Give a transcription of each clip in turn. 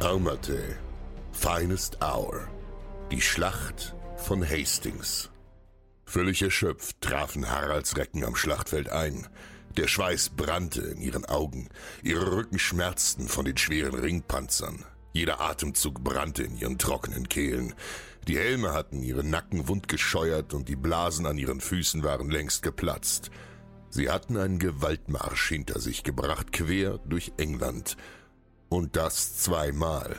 Almaty, Finest Hour. Die Schlacht von Hastings. Völlig erschöpft trafen Haralds Recken am Schlachtfeld ein. Der Schweiß brannte in ihren Augen, ihre Rücken schmerzten von den schweren Ringpanzern. Jeder Atemzug brannte in ihren trockenen Kehlen. Die Helme hatten ihre Nacken wund gescheuert und die Blasen an ihren Füßen waren längst geplatzt. Sie hatten einen Gewaltmarsch hinter sich gebracht, quer durch England. Und das zweimal.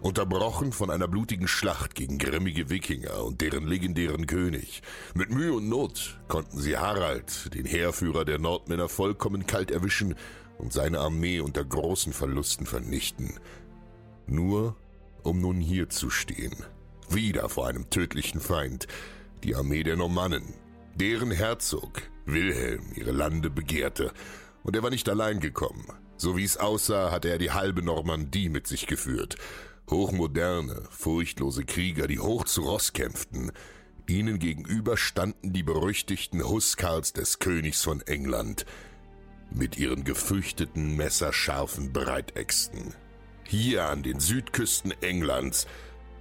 Unterbrochen von einer blutigen Schlacht gegen grimmige Wikinger und deren legendären König. Mit Mühe und Not konnten sie Harald, den Heerführer der Nordmänner, vollkommen kalt erwischen und seine Armee unter großen Verlusten vernichten. Nur um nun hier zu stehen. Wieder vor einem tödlichen Feind. Die Armee der Normannen. Deren Herzog, Wilhelm, ihre Lande begehrte. Und er war nicht allein gekommen. So wie es aussah, hatte er die halbe Normandie mit sich geführt. Hochmoderne, furchtlose Krieger, die hoch zu Ross kämpften. Ihnen gegenüber standen die berüchtigten Huskarls des Königs von England mit ihren gefürchteten messerscharfen Breitäxten. Hier an den Südküsten Englands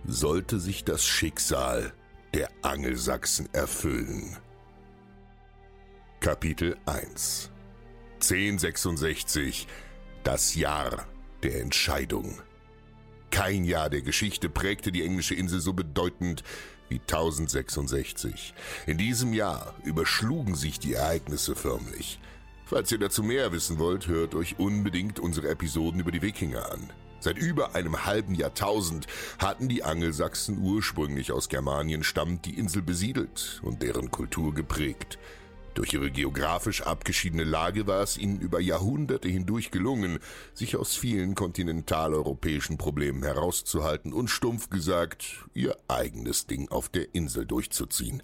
sollte sich das Schicksal der Angelsachsen erfüllen. Kapitel 1 1066 Das Jahr der Entscheidung kein Jahr der Geschichte prägte die englische Insel so bedeutend wie 1066. In diesem Jahr überschlugen sich die Ereignisse förmlich. Falls ihr dazu mehr wissen wollt, hört euch unbedingt unsere Episoden über die Wikinger an. Seit über einem halben Jahrtausend hatten die Angelsachsen ursprünglich aus Germanien stammend die Insel besiedelt und deren Kultur geprägt. Durch ihre geografisch abgeschiedene Lage war es ihnen über Jahrhunderte hindurch gelungen, sich aus vielen kontinentaleuropäischen Problemen herauszuhalten und stumpf gesagt, ihr eigenes Ding auf der Insel durchzuziehen.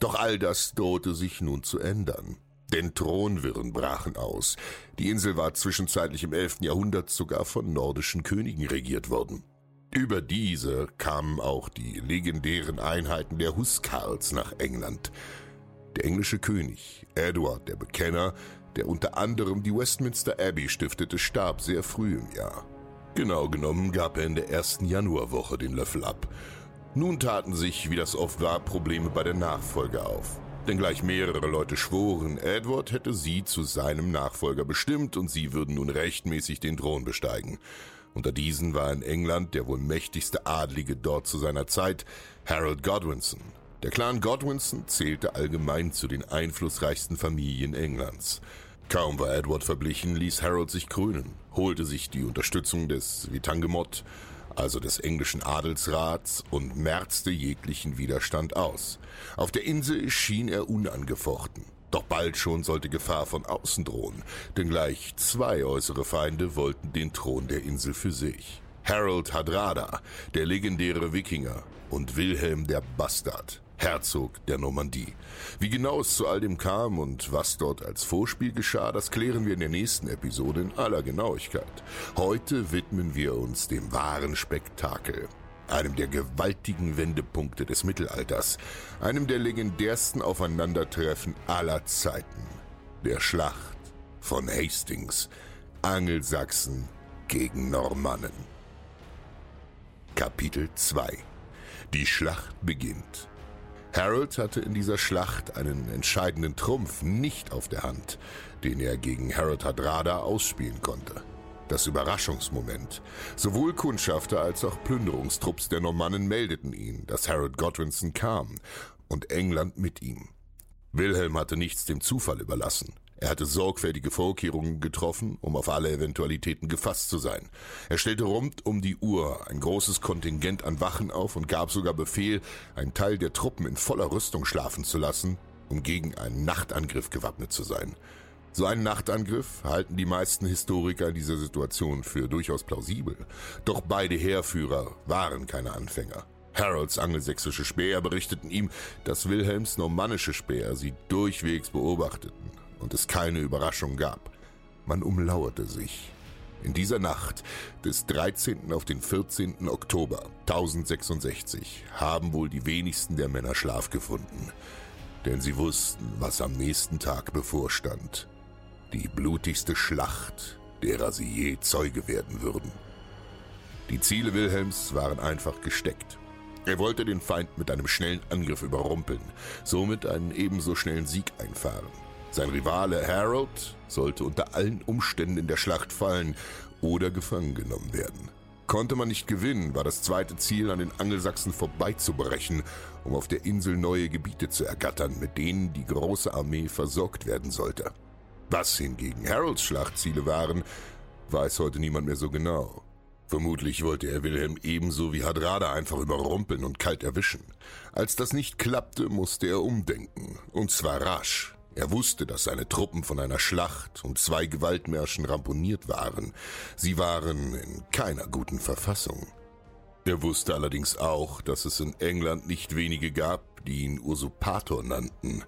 Doch all das drohte sich nun zu ändern. Denn Thronwirren brachen aus. Die Insel war zwischenzeitlich im 11. Jahrhundert sogar von nordischen Königen regiert worden. Über diese kamen auch die legendären Einheiten der Huskarls nach England. Der englische König, Edward der Bekenner, der unter anderem die Westminster Abbey stiftete, starb sehr früh im Jahr. Genau genommen gab er in der ersten Januarwoche den Löffel ab. Nun taten sich, wie das oft war, Probleme bei der Nachfolge auf. Denn gleich mehrere Leute schworen, Edward hätte sie zu seinem Nachfolger bestimmt und sie würden nun rechtmäßig den Thron besteigen. Unter diesen war in England der wohl mächtigste Adlige dort zu seiner Zeit, Harold Godwinson, der Clan Godwinson zählte allgemein zu den einflussreichsten Familien Englands. Kaum war Edward verblichen, ließ Harold sich krönen, holte sich die Unterstützung des Vitangemot, also des englischen Adelsrats, und merzte jeglichen Widerstand aus. Auf der Insel schien er unangefochten. Doch bald schon sollte Gefahr von außen drohen, denn gleich zwei äußere Feinde wollten den Thron der Insel für sich. Harold Hadrada, der legendäre Wikinger, und Wilhelm der Bastard, Herzog der Normandie. Wie genau es zu all dem kam und was dort als Vorspiel geschah, das klären wir in der nächsten Episode in aller Genauigkeit. Heute widmen wir uns dem wahren Spektakel. Einem der gewaltigen Wendepunkte des Mittelalters, einem der legendärsten Aufeinandertreffen aller Zeiten, der Schlacht von Hastings, Angelsachsen gegen Normannen. Kapitel 2 Die Schlacht beginnt. Harold hatte in dieser Schlacht einen entscheidenden Trumpf nicht auf der Hand, den er gegen Harold Hadrada ausspielen konnte. Das Überraschungsmoment. Sowohl Kundschafter als auch Plünderungstrupps der Normannen meldeten ihn, dass Harold Godwinson kam und England mit ihm. Wilhelm hatte nichts dem Zufall überlassen. Er hatte sorgfältige Vorkehrungen getroffen, um auf alle Eventualitäten gefasst zu sein. Er stellte rund um die Uhr ein großes Kontingent an Wachen auf und gab sogar Befehl, einen Teil der Truppen in voller Rüstung schlafen zu lassen, um gegen einen Nachtangriff gewappnet zu sein. So einen Nachtangriff halten die meisten Historiker dieser Situation für durchaus plausibel. Doch beide Heerführer waren keine Anfänger. Harolds angelsächsische Späher berichteten ihm, dass Wilhelms normannische Späher sie durchwegs beobachteten und es keine Überraschung gab. Man umlauerte sich. In dieser Nacht des 13. auf den 14. Oktober 1066 haben wohl die wenigsten der Männer Schlaf gefunden, denn sie wussten, was am nächsten Tag bevorstand. Die blutigste Schlacht, derer sie je Zeuge werden würden. Die Ziele Wilhelms waren einfach gesteckt. Er wollte den Feind mit einem schnellen Angriff überrumpeln, somit einen ebenso schnellen Sieg einfahren. Sein Rivale Harold sollte unter allen Umständen in der Schlacht fallen oder gefangen genommen werden. Konnte man nicht gewinnen, war das zweite Ziel, an den Angelsachsen vorbeizubrechen, um auf der Insel neue Gebiete zu ergattern, mit denen die große Armee versorgt werden sollte. Was hingegen Harolds Schlachtziele waren, weiß heute niemand mehr so genau. Vermutlich wollte er Wilhelm ebenso wie Hadrada einfach überrumpeln und kalt erwischen. Als das nicht klappte, musste er umdenken, und zwar rasch. Er wusste, dass seine Truppen von einer Schlacht und zwei Gewaltmärschen ramponiert waren. Sie waren in keiner guten Verfassung. Er wusste allerdings auch, dass es in England nicht wenige gab, die ihn Usurpator nannten.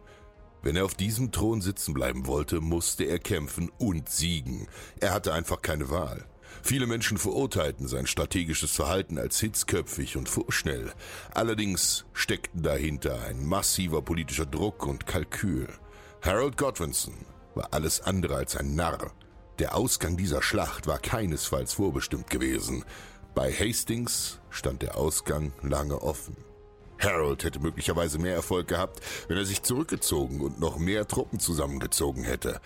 Wenn er auf diesem Thron sitzen bleiben wollte, musste er kämpfen und siegen. Er hatte einfach keine Wahl. Viele Menschen verurteilten sein strategisches Verhalten als hitzköpfig und vorschnell. Allerdings steckten dahinter ein massiver politischer Druck und Kalkül. Harold Godwinson war alles andere als ein Narr. Der Ausgang dieser Schlacht war keinesfalls vorbestimmt gewesen. Bei Hastings stand der Ausgang lange offen. Harold hätte möglicherweise mehr Erfolg gehabt, wenn er sich zurückgezogen und noch mehr Truppen zusammengezogen hätte.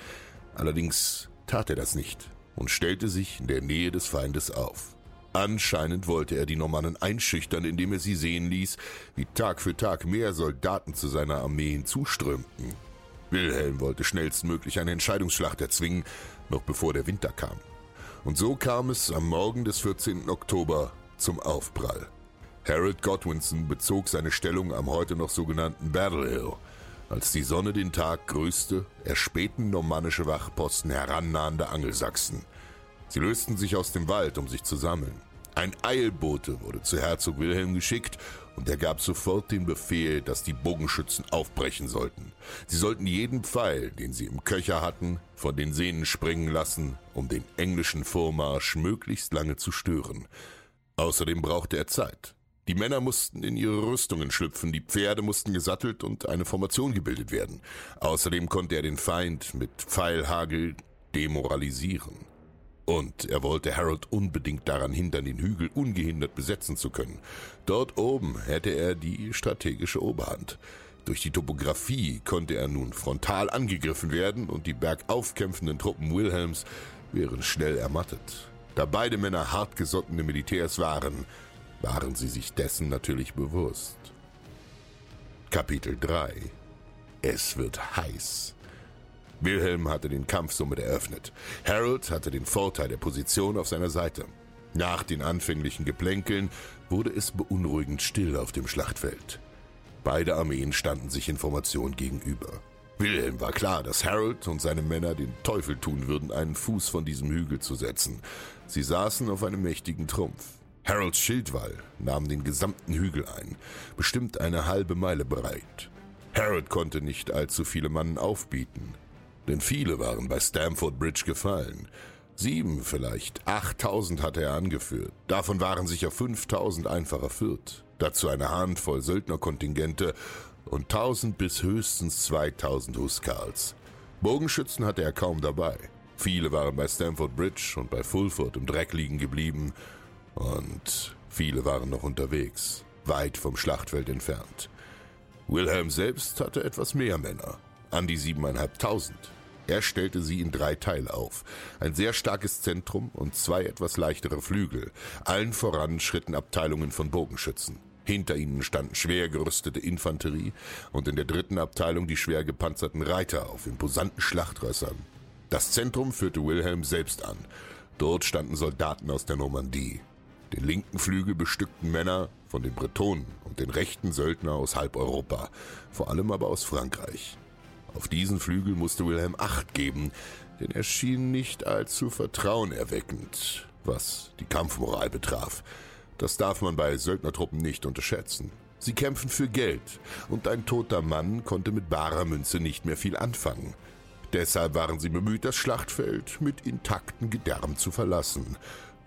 Allerdings tat er das nicht und stellte sich in der Nähe des Feindes auf. Anscheinend wollte er die Normannen einschüchtern, indem er sie sehen ließ, wie Tag für Tag mehr Soldaten zu seiner Armee hinzuströmten. Wilhelm wollte schnellstmöglich eine Entscheidungsschlacht erzwingen, noch bevor der Winter kam. Und so kam es am Morgen des 14. Oktober zum Aufprall. Harold Godwinson bezog seine Stellung am heute noch sogenannten Battle Hill. Als die Sonne den Tag grüßte, erspähten normannische Wachposten herannahende Angelsachsen. Sie lösten sich aus dem Wald, um sich zu sammeln. Ein Eilbote wurde zu Herzog Wilhelm geschickt und er gab sofort den Befehl, dass die Bogenschützen aufbrechen sollten. Sie sollten jeden Pfeil, den sie im Köcher hatten, von den Sehnen springen lassen, um den englischen Vormarsch möglichst lange zu stören. Außerdem brauchte er Zeit. Die Männer mussten in ihre Rüstungen schlüpfen, die Pferde mussten gesattelt und eine Formation gebildet werden. Außerdem konnte er den Feind mit Pfeilhagel demoralisieren. Und er wollte Harold unbedingt daran hindern, den Hügel ungehindert besetzen zu können. Dort oben hätte er die strategische Oberhand. Durch die Topographie konnte er nun frontal angegriffen werden und die bergaufkämpfenden Truppen Wilhelms wären schnell ermattet. Da beide Männer hartgesottene Militärs waren, waren sie sich dessen natürlich bewusst. Kapitel 3 Es wird heiß. Wilhelm hatte den Kampf somit eröffnet. Harold hatte den Vorteil der Position auf seiner Seite. Nach den anfänglichen Geplänkeln wurde es beunruhigend still auf dem Schlachtfeld. Beide Armeen standen sich in Formation gegenüber. Wilhelm war klar, dass Harold und seine Männer den Teufel tun würden, einen Fuß von diesem Hügel zu setzen. Sie saßen auf einem mächtigen Trumpf. Harolds Schildwall nahm den gesamten Hügel ein, bestimmt eine halbe Meile breit. Harold konnte nicht allzu viele Mann aufbieten, denn viele waren bei Stamford Bridge gefallen. Sieben, vielleicht achttausend hatte er angeführt. Davon waren sicher fünftausend einfacher Fürth. Dazu eine Handvoll Söldnerkontingente und tausend bis höchstens zweitausend Huskarls. Bogenschützen hatte er kaum dabei. Viele waren bei Stamford Bridge und bei Fulford im Dreck liegen geblieben und viele waren noch unterwegs, weit vom Schlachtfeld entfernt. Wilhelm selbst hatte etwas mehr Männer, an die siebeneinhalbtausend. Er stellte sie in drei Teile auf. Ein sehr starkes Zentrum und zwei etwas leichtere Flügel. Allen voran schritten Abteilungen von Bogenschützen. Hinter ihnen standen schwer gerüstete Infanterie und in der dritten Abteilung die schwer gepanzerten Reiter auf imposanten Schlachtrössern. Das Zentrum führte Wilhelm selbst an. Dort standen Soldaten aus der Normandie. Den linken Flügel bestückten Männer von den Bretonen und den rechten Söldner aus halb Europa, vor allem aber aus Frankreich. Auf diesen Flügel musste Wilhelm Acht geben, denn er schien nicht allzu vertrauenerweckend, was die Kampfmoral betraf. Das darf man bei Söldnertruppen nicht unterschätzen. Sie kämpfen für Geld, und ein toter Mann konnte mit barer Münze nicht mehr viel anfangen. Deshalb waren sie bemüht, das Schlachtfeld mit intakten Gedärmen zu verlassen,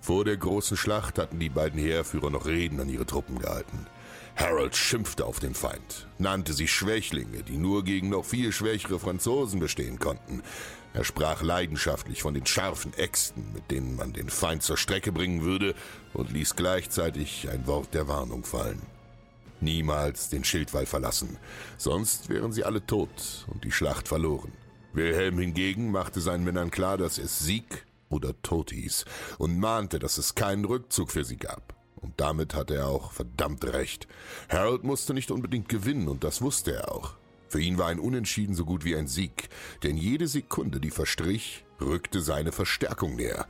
vor der großen Schlacht hatten die beiden Heerführer noch Reden an ihre Truppen gehalten. Harold schimpfte auf den Feind, nannte sie Schwächlinge, die nur gegen noch viel schwächere Franzosen bestehen konnten. Er sprach leidenschaftlich von den scharfen Äxten, mit denen man den Feind zur Strecke bringen würde, und ließ gleichzeitig ein Wort der Warnung fallen. Niemals den Schildwall verlassen, sonst wären sie alle tot und die Schlacht verloren. Wilhelm hingegen machte seinen Männern klar, dass es Sieg oder Tod hieß und mahnte, dass es keinen Rückzug für sie gab. Und damit hatte er auch verdammt recht. Harold musste nicht unbedingt gewinnen und das wusste er auch. Für ihn war ein Unentschieden so gut wie ein Sieg, denn jede Sekunde, die verstrich, rückte seine Verstärkung näher.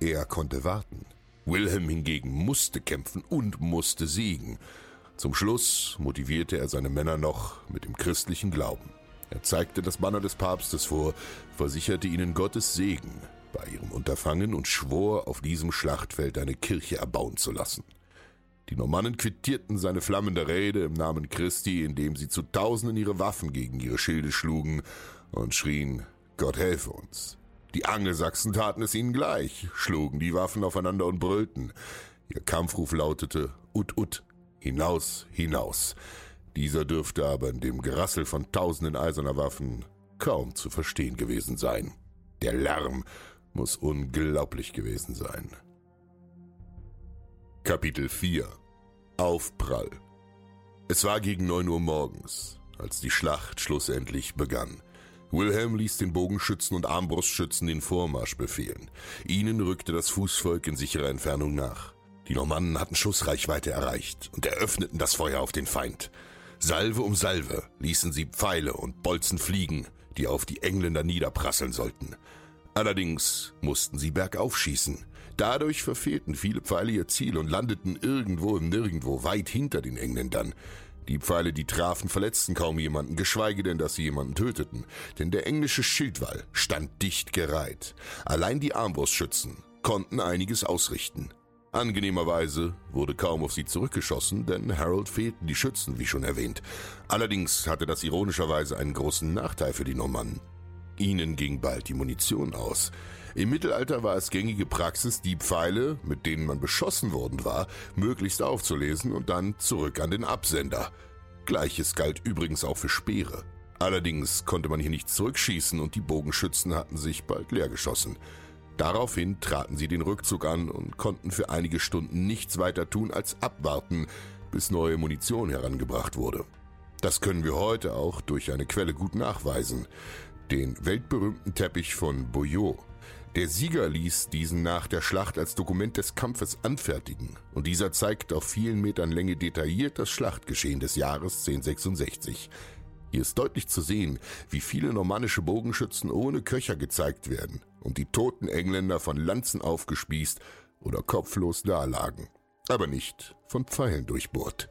Er konnte warten. Wilhelm hingegen musste kämpfen und musste siegen. Zum Schluss motivierte er seine Männer noch mit dem christlichen Glauben. Er zeigte das Banner des Papstes vor, versicherte ihnen Gottes Segen bei ihrem Unterfangen und schwor, auf diesem Schlachtfeld eine Kirche erbauen zu lassen. Die Normannen quittierten seine flammende Rede im Namen Christi, indem sie zu Tausenden ihre Waffen gegen ihre Schilde schlugen und schrien, Gott helfe uns. Die Angelsachsen taten es ihnen gleich, schlugen die Waffen aufeinander und brüllten. Ihr Kampfruf lautete, Ut, ut, hinaus, hinaus. Dieser dürfte aber in dem Gerassel von tausenden eiserner Waffen kaum zu verstehen gewesen sein. Der Lärm muss unglaublich gewesen sein. Kapitel 4 Aufprall Es war gegen neun Uhr morgens, als die Schlacht schlussendlich begann. Wilhelm ließ den Bogenschützen und Armbrustschützen den Vormarsch befehlen. Ihnen rückte das Fußvolk in sicherer Entfernung nach. Die Normannen hatten Schussreichweite erreicht und eröffneten das Feuer auf den Feind. Salve um Salve ließen sie Pfeile und Bolzen fliegen, die auf die Engländer niederprasseln sollten. Allerdings mussten sie bergauf schießen. Dadurch verfehlten viele Pfeile ihr Ziel und landeten irgendwo im Nirgendwo weit hinter den Engländern. Die Pfeile, die trafen, verletzten kaum jemanden, geschweige denn, dass sie jemanden töteten, denn der englische Schildwall stand dicht gereiht. Allein die Armbrustschützen konnten einiges ausrichten. Angenehmerweise wurde kaum auf sie zurückgeschossen, denn Harold fehlten die Schützen, wie schon erwähnt. Allerdings hatte das ironischerweise einen großen Nachteil für die Normannen. Ihnen ging bald die Munition aus. Im Mittelalter war es gängige Praxis, die Pfeile, mit denen man beschossen worden war, möglichst aufzulesen und dann zurück an den Absender. Gleiches galt übrigens auch für Speere. Allerdings konnte man hier nicht zurückschießen und die Bogenschützen hatten sich bald leer geschossen. Daraufhin traten sie den Rückzug an und konnten für einige Stunden nichts weiter tun als abwarten, bis neue Munition herangebracht wurde. Das können wir heute auch durch eine Quelle gut nachweisen den weltberühmten Teppich von Bouillot. Der Sieger ließ diesen nach der Schlacht als Dokument des Kampfes anfertigen und dieser zeigt auf vielen Metern Länge detailliert das Schlachtgeschehen des Jahres 1066. Hier ist deutlich zu sehen, wie viele normannische Bogenschützen ohne Köcher gezeigt werden und die toten Engländer von Lanzen aufgespießt oder kopflos dalagen, aber nicht von Pfeilen durchbohrt.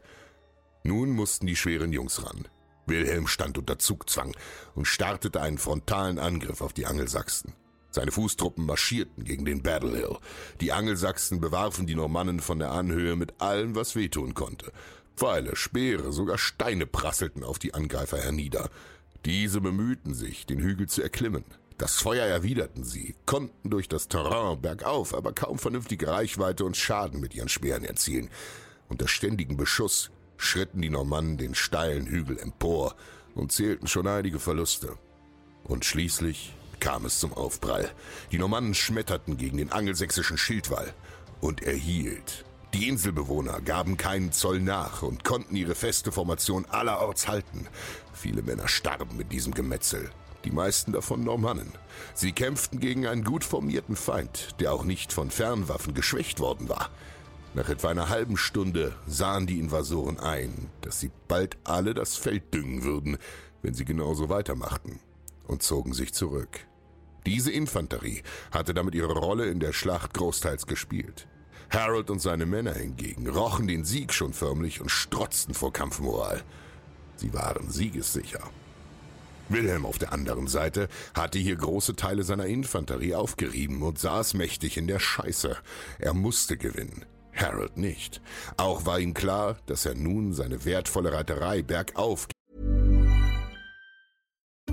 Nun mussten die schweren Jungs ran. Wilhelm stand unter Zugzwang und startete einen frontalen Angriff auf die Angelsachsen. Seine Fußtruppen marschierten gegen den Battle Hill. Die Angelsachsen bewarfen die Normannen von der Anhöhe mit allem, was wehtun konnte. Pfeile, Speere, sogar Steine prasselten auf die Angreifer hernieder. Diese bemühten sich, den Hügel zu erklimmen. Das Feuer erwiderten sie, konnten durch das Terrain bergauf aber kaum vernünftige Reichweite und Schaden mit ihren Speeren erzielen. Unter ständigem Beschuss schritten die Normannen den steilen Hügel empor und zählten schon einige Verluste. Und schließlich kam es zum Aufprall. Die Normannen schmetterten gegen den angelsächsischen Schildwall und er hielt. Die Inselbewohner gaben keinen Zoll nach und konnten ihre feste Formation allerorts halten. Viele Männer starben mit diesem Gemetzel, die meisten davon Normannen. Sie kämpften gegen einen gut formierten Feind, der auch nicht von Fernwaffen geschwächt worden war. Nach etwa einer halben Stunde sahen die Invasoren ein, dass sie bald alle das Feld düngen würden, wenn sie genauso weitermachten, und zogen sich zurück. Diese Infanterie hatte damit ihre Rolle in der Schlacht großteils gespielt. Harold und seine Männer hingegen rochen den Sieg schon förmlich und strotzten vor Kampfmoral. Sie waren siegessicher. Wilhelm auf der anderen Seite hatte hier große Teile seiner Infanterie aufgerieben und saß mächtig in der Scheiße. Er musste gewinnen. Harold nicht. Auch war ihm klar, dass er nun seine wertvolle Reiterei bergauf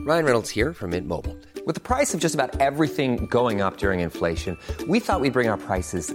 Ryan Reynolds here from Mint Mobile. With the price of just about everything going up during inflation, we thought we'd bring our prices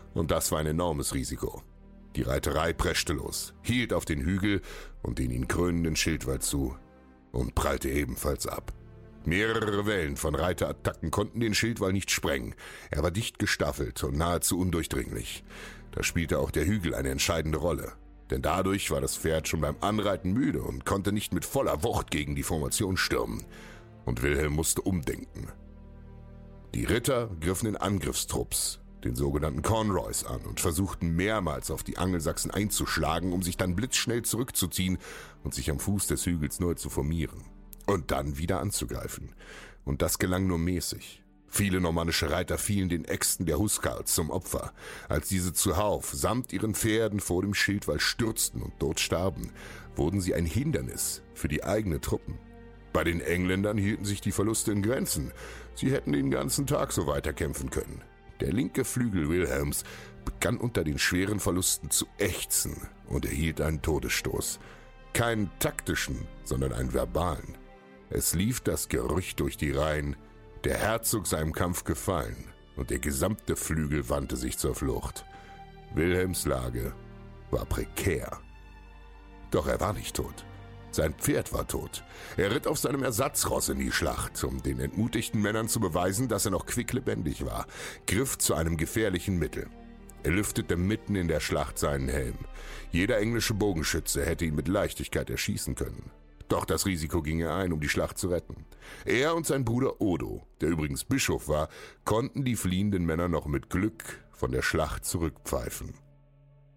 Und das war ein enormes Risiko. Die Reiterei preschte los, hielt auf den Hügel und den ihn krönenden Schildwall zu und prallte ebenfalls ab. Mehrere Wellen von Reiterattacken konnten den Schildwall nicht sprengen. Er war dicht gestaffelt und nahezu undurchdringlich. Da spielte auch der Hügel eine entscheidende Rolle. Denn dadurch war das Pferd schon beim Anreiten müde und konnte nicht mit voller Wucht gegen die Formation stürmen. Und Wilhelm musste umdenken. Die Ritter griffen in Angriffstrupps, den sogenannten Conroys, an und versuchten mehrmals auf die Angelsachsen einzuschlagen, um sich dann blitzschnell zurückzuziehen und sich am Fuß des Hügels neu zu formieren. Und dann wieder anzugreifen. Und das gelang nur mäßig. Viele normannische Reiter fielen den Äxten der Huskarls zum Opfer, als diese zuhauf samt ihren Pferden vor dem Schildwall stürzten und dort starben, wurden sie ein Hindernis für die eigenen Truppen. Bei den Engländern hielten sich die Verluste in Grenzen. Sie hätten den ganzen Tag so weiterkämpfen können. Der linke Flügel Wilhelms begann unter den schweren Verlusten zu ächzen und erhielt einen Todesstoß. Keinen taktischen, sondern einen verbalen. Es lief das Gerücht durch die Reihen, der Herzog sei im Kampf gefallen und der gesamte Flügel wandte sich zur Flucht. Wilhelms Lage war prekär. Doch er war nicht tot. Sein Pferd war tot. Er ritt auf seinem Ersatzross in die Schlacht, um den entmutigten Männern zu beweisen, dass er noch quicklebendig war, griff zu einem gefährlichen Mittel. Er lüftete mitten in der Schlacht seinen Helm. Jeder englische Bogenschütze hätte ihn mit Leichtigkeit erschießen können. Doch das Risiko ging er ein, um die Schlacht zu retten. Er und sein Bruder Odo, der übrigens Bischof war, konnten die fliehenden Männer noch mit Glück von der Schlacht zurückpfeifen.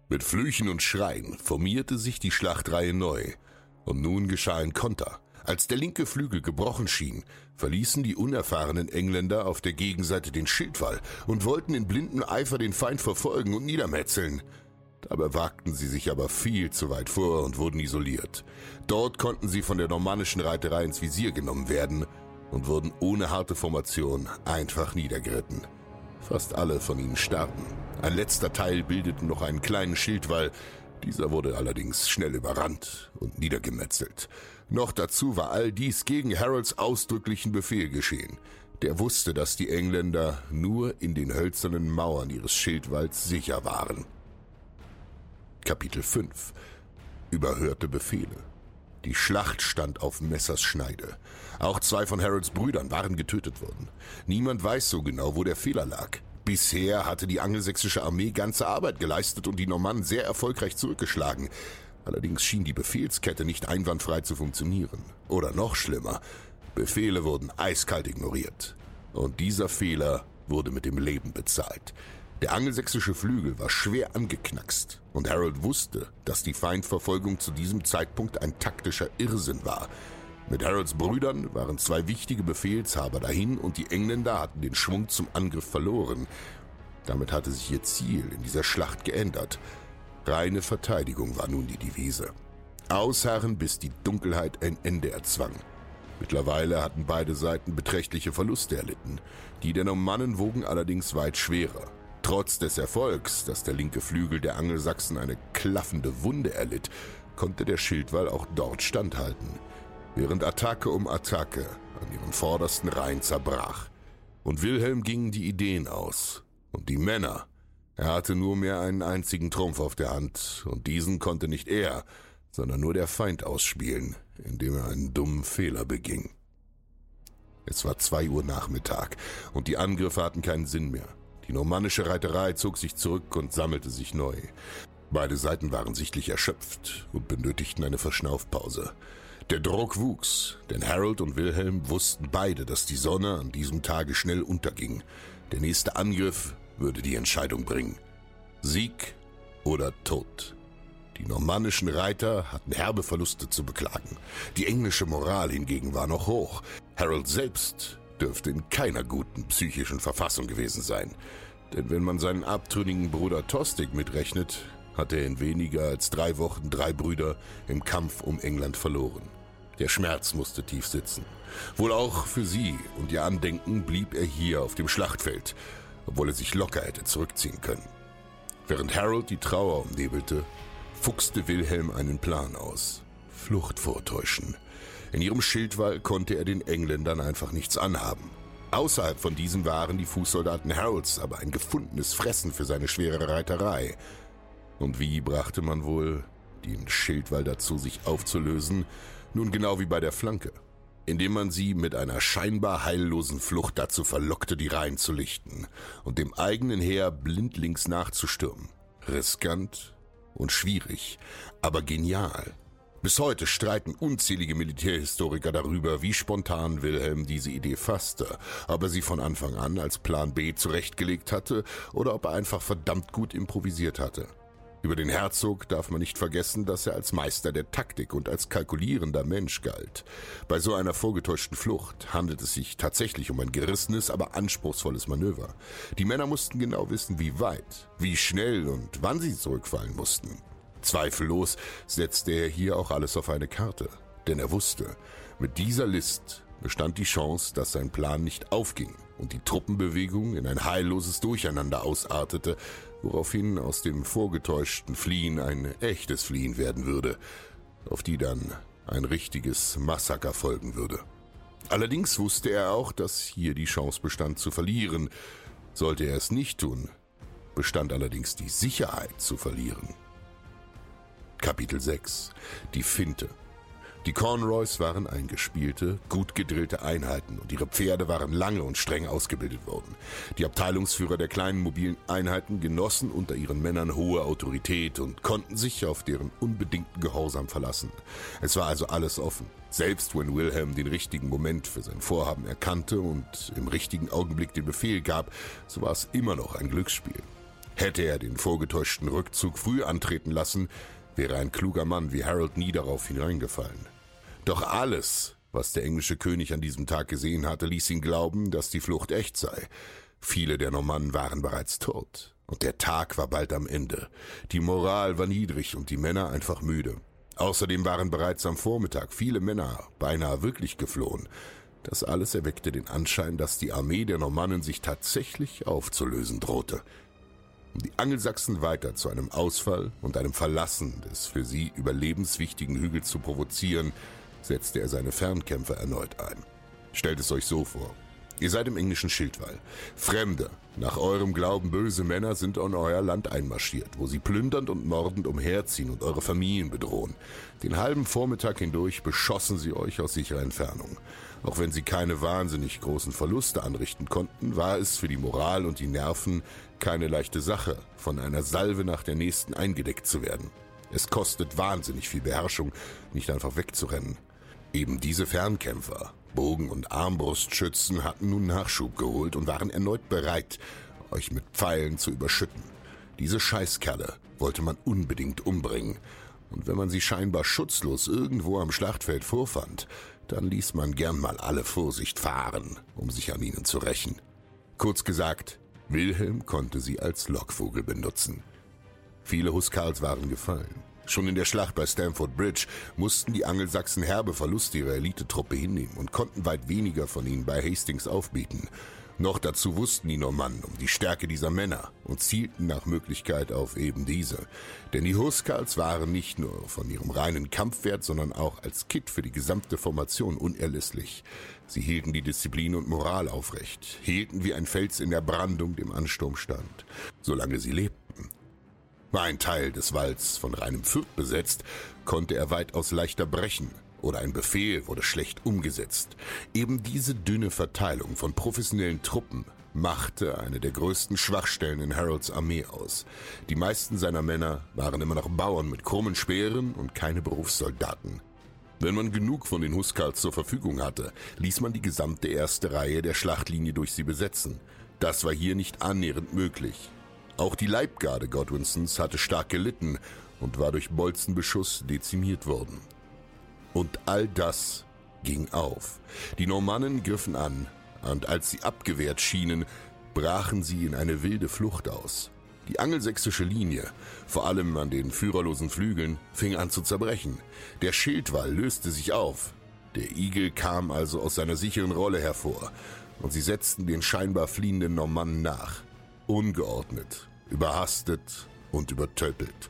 Mit Flüchen und Schreien formierte sich die Schlachtreihe neu. Und nun geschah ein Konter. Als der linke Flügel gebrochen schien, verließen die unerfahrenen Engländer auf der Gegenseite den Schildwall und wollten in blindem Eifer den Feind verfolgen und niedermetzeln. Dabei wagten sie sich aber viel zu weit vor und wurden isoliert. Dort konnten sie von der normannischen Reiterei ins Visier genommen werden und wurden ohne harte Formation einfach niedergeritten. Fast alle von ihnen starben. Ein letzter Teil bildete noch einen kleinen Schildwall, dieser wurde allerdings schnell überrannt und niedergemetzelt. Noch dazu war all dies gegen Harolds ausdrücklichen Befehl geschehen. Der wusste, dass die Engländer nur in den hölzernen Mauern ihres Schildwalls sicher waren. Kapitel 5 Überhörte Befehle Die Schlacht stand auf Messers Schneide. Auch zwei von Harolds Brüdern waren getötet worden. Niemand weiß so genau, wo der Fehler lag. Bisher hatte die angelsächsische Armee ganze Arbeit geleistet und die Normannen sehr erfolgreich zurückgeschlagen. Allerdings schien die Befehlskette nicht einwandfrei zu funktionieren. Oder noch schlimmer, Befehle wurden eiskalt ignoriert. Und dieser Fehler wurde mit dem Leben bezahlt. Der angelsächsische Flügel war schwer angeknackst und Harold wusste, dass die Feindverfolgung zu diesem Zeitpunkt ein taktischer Irrsinn war. Mit Harolds Brüdern waren zwei wichtige Befehlshaber dahin und die Engländer hatten den Schwung zum Angriff verloren. Damit hatte sich ihr Ziel in dieser Schlacht geändert. Reine Verteidigung war nun die Devise. Ausharren, bis die Dunkelheit ein Ende erzwang. Mittlerweile hatten beide Seiten beträchtliche Verluste erlitten. Die der Normannen wogen allerdings weit schwerer. Trotz des Erfolgs, dass der linke Flügel der Angelsachsen eine klaffende Wunde erlitt, konnte der Schildwall auch dort standhalten, während Attacke um Attacke an ihren vordersten Reihen zerbrach. Und Wilhelm gingen die Ideen aus. Und die Männer. Er hatte nur mehr einen einzigen Trumpf auf der Hand, und diesen konnte nicht er, sondern nur der Feind ausspielen, indem er einen dummen Fehler beging. Es war zwei Uhr Nachmittag und die Angriffe hatten keinen Sinn mehr. Die normannische Reiterei zog sich zurück und sammelte sich neu. Beide Seiten waren sichtlich erschöpft und benötigten eine Verschnaufpause. Der Druck wuchs, denn Harold und Wilhelm wussten beide, dass die Sonne an diesem Tage schnell unterging. Der nächste Angriff würde die Entscheidung bringen. Sieg oder Tod. Die normannischen Reiter hatten herbe Verluste zu beklagen. Die englische Moral hingegen war noch hoch. Harold selbst dürfte in keiner guten psychischen Verfassung gewesen sein. Denn wenn man seinen abtrünnigen Bruder Tostig mitrechnet, hat er in weniger als drei Wochen drei Brüder im Kampf um England verloren. Der Schmerz musste tief sitzen. Wohl auch für sie und ihr Andenken blieb er hier auf dem Schlachtfeld, obwohl er sich locker hätte zurückziehen können. Während Harold die Trauer umnebelte, fuchste Wilhelm einen Plan aus. Flucht vortäuschen. In ihrem Schildwall konnte er den Engländern einfach nichts anhaben. Außerhalb von diesem waren die Fußsoldaten Harolds aber ein gefundenes Fressen für seine schwere Reiterei. Und wie brachte man wohl den Schildwall dazu, sich aufzulösen? Nun genau wie bei der Flanke. Indem man sie mit einer scheinbar heillosen Flucht dazu verlockte, die Reihen zu lichten und dem eigenen Heer blindlings nachzustürmen. Riskant, und schwierig, aber genial. Bis heute streiten unzählige Militärhistoriker darüber, wie spontan Wilhelm diese Idee fasste, ob er sie von Anfang an als Plan B zurechtgelegt hatte oder ob er einfach verdammt gut improvisiert hatte. Über den Herzog darf man nicht vergessen, dass er als Meister der Taktik und als kalkulierender Mensch galt. Bei so einer vorgetäuschten Flucht handelt es sich tatsächlich um ein gerissenes, aber anspruchsvolles Manöver. Die Männer mussten genau wissen, wie weit, wie schnell und wann sie zurückfallen mussten. Zweifellos setzte er hier auch alles auf eine Karte, denn er wusste, mit dieser List bestand die Chance, dass sein Plan nicht aufging und die Truppenbewegung in ein heilloses Durcheinander ausartete, woraufhin aus dem vorgetäuschten Fliehen ein echtes Fliehen werden würde, auf die dann ein richtiges Massaker folgen würde. Allerdings wusste er auch, dass hier die Chance bestand zu verlieren. Sollte er es nicht tun, bestand allerdings die Sicherheit zu verlieren. Kapitel 6 Die Finte die Conroys waren eingespielte, gut gedrillte Einheiten und ihre Pferde waren lange und streng ausgebildet worden. Die Abteilungsführer der kleinen mobilen Einheiten genossen unter ihren Männern hohe Autorität und konnten sich auf deren unbedingten Gehorsam verlassen. Es war also alles offen. Selbst wenn Wilhelm den richtigen Moment für sein Vorhaben erkannte und im richtigen Augenblick den Befehl gab, so war es immer noch ein Glücksspiel. Hätte er den vorgetäuschten Rückzug früh antreten lassen, wäre ein kluger Mann wie Harold nie darauf hineingefallen. Doch alles, was der englische König an diesem Tag gesehen hatte, ließ ihn glauben, dass die Flucht echt sei. Viele der Normannen waren bereits tot. Und der Tag war bald am Ende. Die Moral war niedrig und die Männer einfach müde. Außerdem waren bereits am Vormittag viele Männer beinahe wirklich geflohen. Das alles erweckte den Anschein, dass die Armee der Normannen sich tatsächlich aufzulösen drohte. Um die Angelsachsen weiter zu einem Ausfall und einem Verlassen des für sie überlebenswichtigen Hügels zu provozieren, setzte er seine Fernkämpfer erneut ein. Stellt es euch so vor. Ihr seid im englischen Schildwall. Fremde, nach eurem Glauben böse Männer sind in euer Land einmarschiert, wo sie plündernd und mordend umherziehen und eure Familien bedrohen. Den halben Vormittag hindurch beschossen sie euch aus sicherer Entfernung. Auch wenn sie keine wahnsinnig großen Verluste anrichten konnten, war es für die Moral und die Nerven keine leichte Sache, von einer Salve nach der nächsten eingedeckt zu werden. Es kostet wahnsinnig viel Beherrschung, nicht einfach wegzurennen. Eben diese Fernkämpfer, Bogen- und Armbrustschützen hatten nun Nachschub geholt und waren erneut bereit, euch mit Pfeilen zu überschütten. Diese Scheißkerle wollte man unbedingt umbringen, und wenn man sie scheinbar schutzlos irgendwo am Schlachtfeld vorfand, dann ließ man gern mal alle Vorsicht fahren, um sich an ihnen zu rächen. Kurz gesagt, Wilhelm konnte sie als Lockvogel benutzen. Viele Huskarls waren gefallen. Schon in der Schlacht bei Stamford Bridge mussten die Angelsachsen herbe Verluste ihrer Elitetruppe hinnehmen und konnten weit weniger von ihnen bei Hastings aufbieten. Noch dazu wussten die Normannen um die Stärke dieser Männer und zielten nach Möglichkeit auf eben diese. Denn die Huskarls waren nicht nur von ihrem reinen Kampfwert, sondern auch als Kit für die gesamte Formation unerlässlich. Sie hielten die Disziplin und Moral aufrecht, hielten wie ein Fels in der Brandung dem Ansturm stand, solange sie lebten. War ein Teil des Walls von reinem Fürth besetzt, konnte er weitaus leichter brechen oder ein Befehl wurde schlecht umgesetzt. Eben diese dünne Verteilung von professionellen Truppen machte eine der größten Schwachstellen in Harolds Armee aus. Die meisten seiner Männer waren immer noch Bauern mit krummen Speeren und keine Berufssoldaten. Wenn man genug von den Huskarls zur Verfügung hatte, ließ man die gesamte erste Reihe der Schlachtlinie durch sie besetzen. Das war hier nicht annähernd möglich. Auch die Leibgarde Godwinsons hatte stark gelitten und war durch Bolzenbeschuss dezimiert worden. Und all das ging auf. Die Normannen griffen an, und als sie abgewehrt schienen, brachen sie in eine wilde Flucht aus. Die angelsächsische Linie, vor allem an den führerlosen Flügeln, fing an zu zerbrechen. Der Schildwall löste sich auf. Der Igel kam also aus seiner sicheren Rolle hervor, und sie setzten den scheinbar fliehenden Normannen nach. Ungeordnet, überhastet und übertölpelt.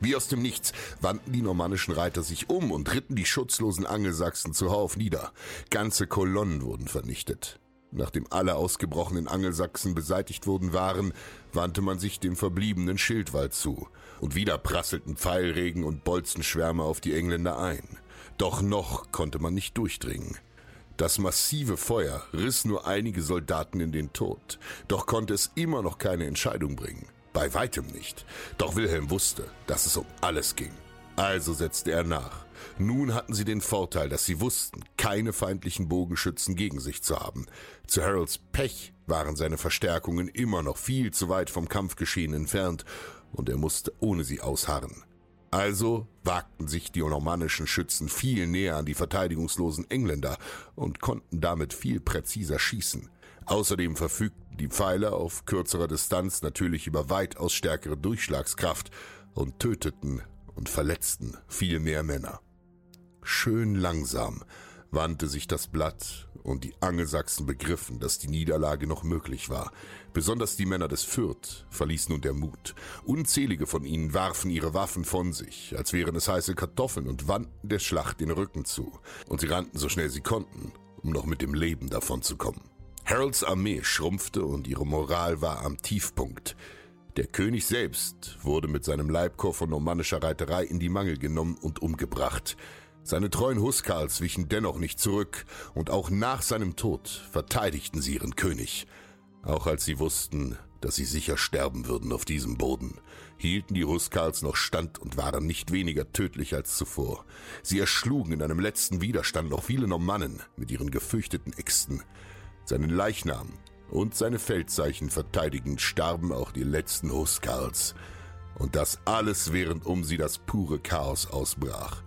Wie aus dem Nichts wandten die normannischen Reiter sich um und ritten die schutzlosen Angelsachsen zuhauf nieder. Ganze Kolonnen wurden vernichtet. Nachdem alle ausgebrochenen Angelsachsen beseitigt worden waren, wandte man sich dem verbliebenen Schildwall zu, und wieder prasselten Pfeilregen und Bolzenschwärme auf die Engländer ein. Doch noch konnte man nicht durchdringen. Das massive Feuer riss nur einige Soldaten in den Tod, doch konnte es immer noch keine Entscheidung bringen. Bei weitem nicht. Doch Wilhelm wusste, dass es um alles ging. Also setzte er nach. Nun hatten sie den Vorteil, dass sie wussten, keine feindlichen Bogenschützen gegen sich zu haben. Zu Harolds Pech waren seine Verstärkungen immer noch viel zu weit vom Kampfgeschehen entfernt, und er musste ohne sie ausharren. Also wagten sich die normannischen Schützen viel näher an die verteidigungslosen Engländer und konnten damit viel präziser schießen. Außerdem verfügten die Pfeile auf kürzerer Distanz natürlich über weitaus stärkere Durchschlagskraft und töteten und verletzten viel mehr Männer. Schön langsam wandte sich das Blatt und die Angelsachsen begriffen, dass die Niederlage noch möglich war. Besonders die Männer des Fürth verließ nun der Mut. Unzählige von ihnen warfen ihre Waffen von sich, als wären es heiße Kartoffeln und wandten der Schlacht den Rücken zu. Und sie rannten so schnell sie konnten, um noch mit dem Leben davonzukommen. Harolds Armee schrumpfte und ihre Moral war am Tiefpunkt. Der König selbst wurde mit seinem Leibkorps von normannischer Reiterei in die Mangel genommen und umgebracht. Seine treuen Huskarls wichen dennoch nicht zurück, und auch nach seinem Tod verteidigten sie ihren König. Auch als sie wussten, dass sie sicher sterben würden auf diesem Boden, hielten die Huskarls noch stand und waren nicht weniger tödlich als zuvor. Sie erschlugen in einem letzten Widerstand noch viele Normannen mit ihren gefürchteten Äxten. Seinen Leichnam und seine Feldzeichen verteidigend starben auch die letzten Huskarls. Und das alles während um sie das pure Chaos ausbrach.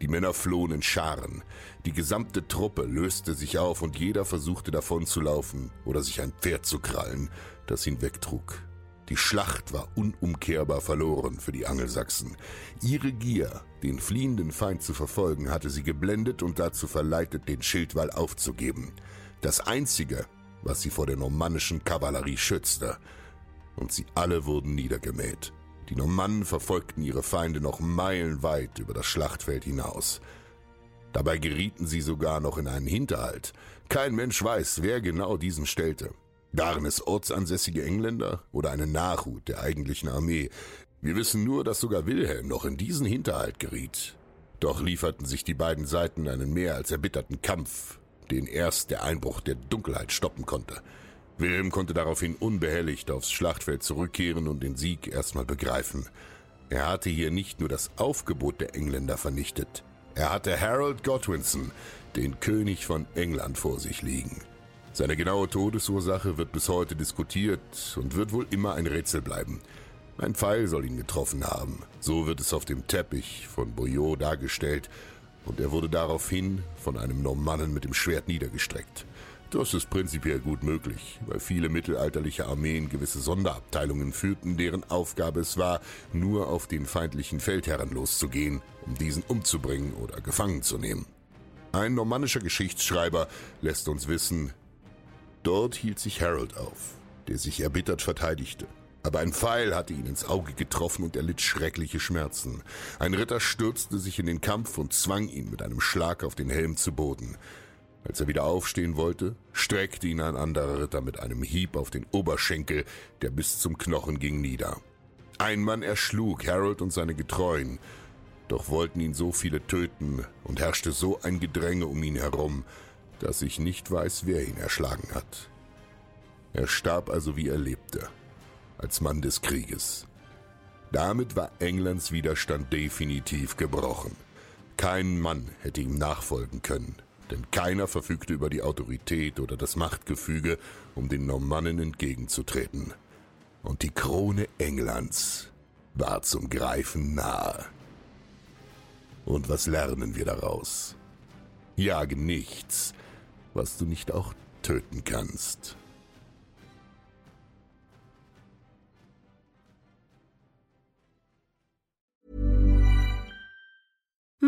Die Männer flohen in Scharen. Die gesamte Truppe löste sich auf und jeder versuchte davon zu laufen oder sich ein Pferd zu krallen, das ihn wegtrug. Die Schlacht war unumkehrbar verloren für die Angelsachsen. Ihre Gier, den fliehenden Feind zu verfolgen, hatte sie geblendet und dazu verleitet, den Schildwall aufzugeben. Das einzige, was sie vor der normannischen Kavallerie schützte. Und sie alle wurden niedergemäht. Die Normannen verfolgten ihre Feinde noch meilenweit über das Schlachtfeld hinaus. Dabei gerieten sie sogar noch in einen Hinterhalt. Kein Mensch weiß, wer genau diesen stellte. Waren es ortsansässige Engländer oder eine Nachhut der eigentlichen Armee? Wir wissen nur, dass sogar Wilhelm noch in diesen Hinterhalt geriet. Doch lieferten sich die beiden Seiten einen mehr als erbitterten Kampf, den erst der Einbruch der Dunkelheit stoppen konnte. Wilhelm konnte daraufhin unbehelligt aufs Schlachtfeld zurückkehren und den Sieg erstmal begreifen. Er hatte hier nicht nur das Aufgebot der Engländer vernichtet, er hatte Harold Godwinson, den König von England, vor sich liegen. Seine genaue Todesursache wird bis heute diskutiert und wird wohl immer ein Rätsel bleiben. Ein Pfeil soll ihn getroffen haben. So wird es auf dem Teppich von Boyot dargestellt, und er wurde daraufhin von einem Normannen mit dem Schwert niedergestreckt. Das ist prinzipiell gut möglich, weil viele mittelalterliche Armeen gewisse Sonderabteilungen führten, deren Aufgabe es war, nur auf den feindlichen Feldherren loszugehen, um diesen umzubringen oder gefangen zu nehmen. Ein normannischer Geschichtsschreiber lässt uns wissen, dort hielt sich Harold auf, der sich erbittert verteidigte. Aber ein Pfeil hatte ihn ins Auge getroffen und er litt schreckliche Schmerzen. Ein Ritter stürzte sich in den Kampf und zwang ihn mit einem Schlag auf den Helm zu Boden. Als er wieder aufstehen wollte, streckte ihn ein anderer Ritter mit einem Hieb auf den Oberschenkel, der bis zum Knochen ging, nieder. Ein Mann erschlug Harold und seine Getreuen, doch wollten ihn so viele töten und herrschte so ein Gedränge um ihn herum, dass ich nicht weiß, wer ihn erschlagen hat. Er starb also wie er lebte, als Mann des Krieges. Damit war Englands Widerstand definitiv gebrochen. Kein Mann hätte ihm nachfolgen können denn keiner verfügte über die Autorität oder das Machtgefüge, um den Normannen entgegenzutreten. Und die Krone Englands war zum Greifen nahe. Und was lernen wir daraus? Jage nichts, was du nicht auch töten kannst.